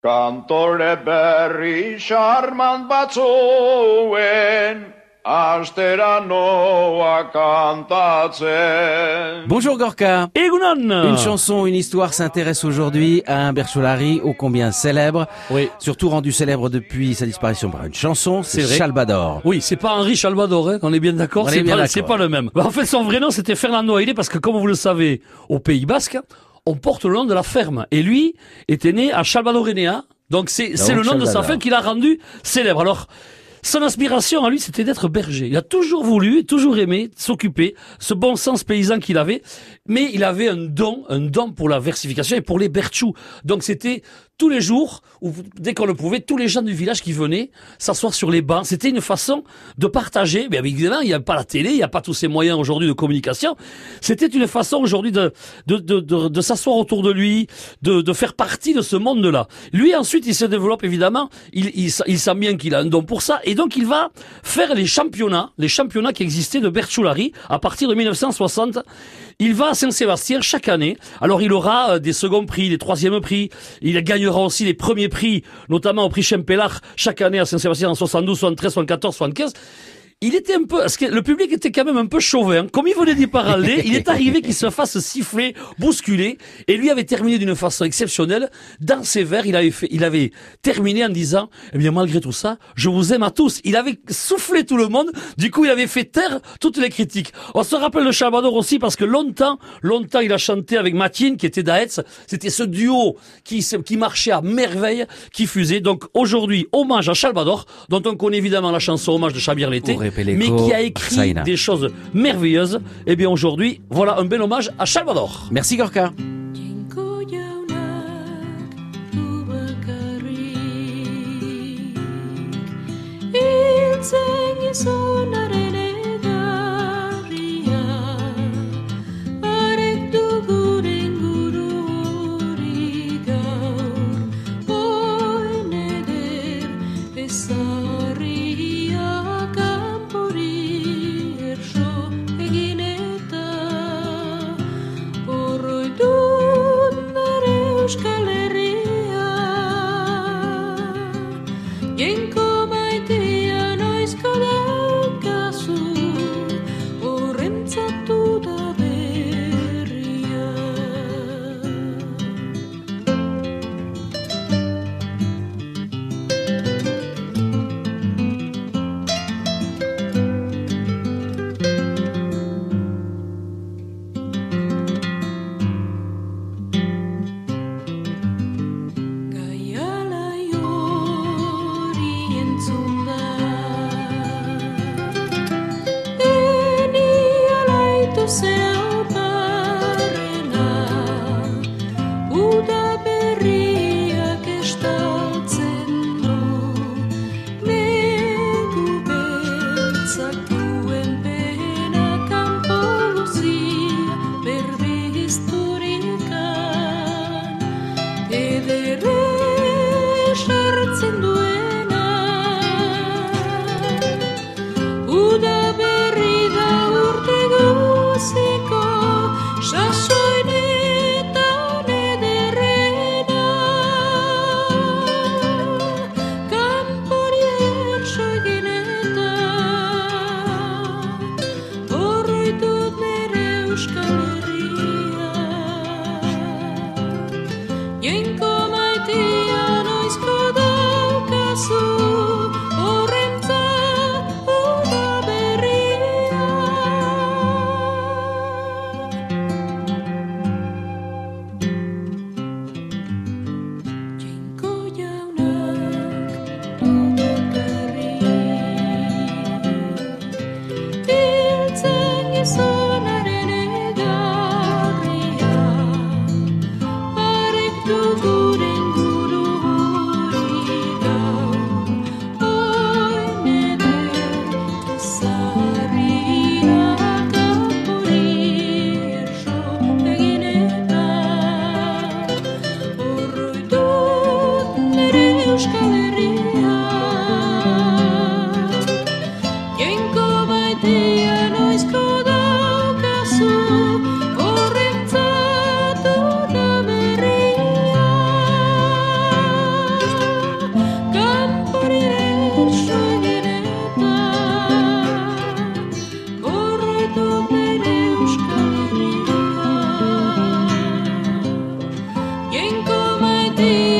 Kantore berri charmant batzuen, astera noa kantatzen. Bonjour Gorka. Egunon Une chanson, une histoire s'intéresse aujourd'hui à un Bercholari ô combien célèbre. Oui. Surtout rendu célèbre depuis sa disparition par une chanson, c'est. Chalbador. Oui, c'est pas Henri Chalbador, hein, on est bien d'accord. On est C'est bien pas, d'accord. c'est pas le même. Bah, en fait, son vrai nom, c'était Fernando Aide parce que, comme vous le savez, au Pays Basque, on porte le nom de la ferme. Et lui était né à Chalbadorenea. Donc, c'est, le nom de sa ferme qui l'a rendu célèbre. Alors, son inspiration à lui, c'était d'être berger. Il a toujours voulu, toujours aimé s'occuper, ce bon sens paysan qu'il avait, mais il avait un don, un don pour la versification et pour les berchous. Donc c'était tous les jours, ou dès qu'on le pouvait, tous les gens du village qui venaient s'asseoir sur les bancs. C'était une façon de partager. Mais évidemment, il n'y a pas la télé, il n'y a pas tous ces moyens aujourd'hui de communication. C'était une façon aujourd'hui de, de, de, de, de s'asseoir autour de lui, de, de faire partie de ce monde-là. Lui, ensuite, il se développe évidemment. Il, il, il sent bien qu'il a un don pour ça. Et donc, il va faire les championnats, les championnats qui existaient de Berchoulari à partir de 1960. Il va à Saint-Sébastien chaque année. Alors, il aura euh, des seconds prix, des troisièmes prix. Il gagnera aussi les premiers prix, notamment au prix Chempelard chaque année à Saint-Sébastien en 72, 73, 74, 75 il était un peu, parce que le public était quand même un peu chauvin. Comme il venait d'y parler, il est arrivé qu'il se fasse siffler, bousculer, et lui avait terminé d'une façon exceptionnelle. Dans ses vers, il avait fait, il avait terminé en disant, eh bien, malgré tout ça, je vous aime à tous. Il avait soufflé tout le monde. Du coup, il avait fait taire toutes les critiques. On se rappelle de Chalbador aussi parce que longtemps, longtemps, il a chanté avec Matine, qui était d'Aetz. C'était ce duo qui, qui marchait à merveille, qui fusait. Donc, aujourd'hui, hommage à Chalbador, dont on connaît évidemment la chanson hommage de Chabir l'été mais qui a écrit des choses merveilleuses. Eh bien aujourd'hui, voilà un bel hommage à Salvador. Merci Gorka. yourself. Sasoinetan thee.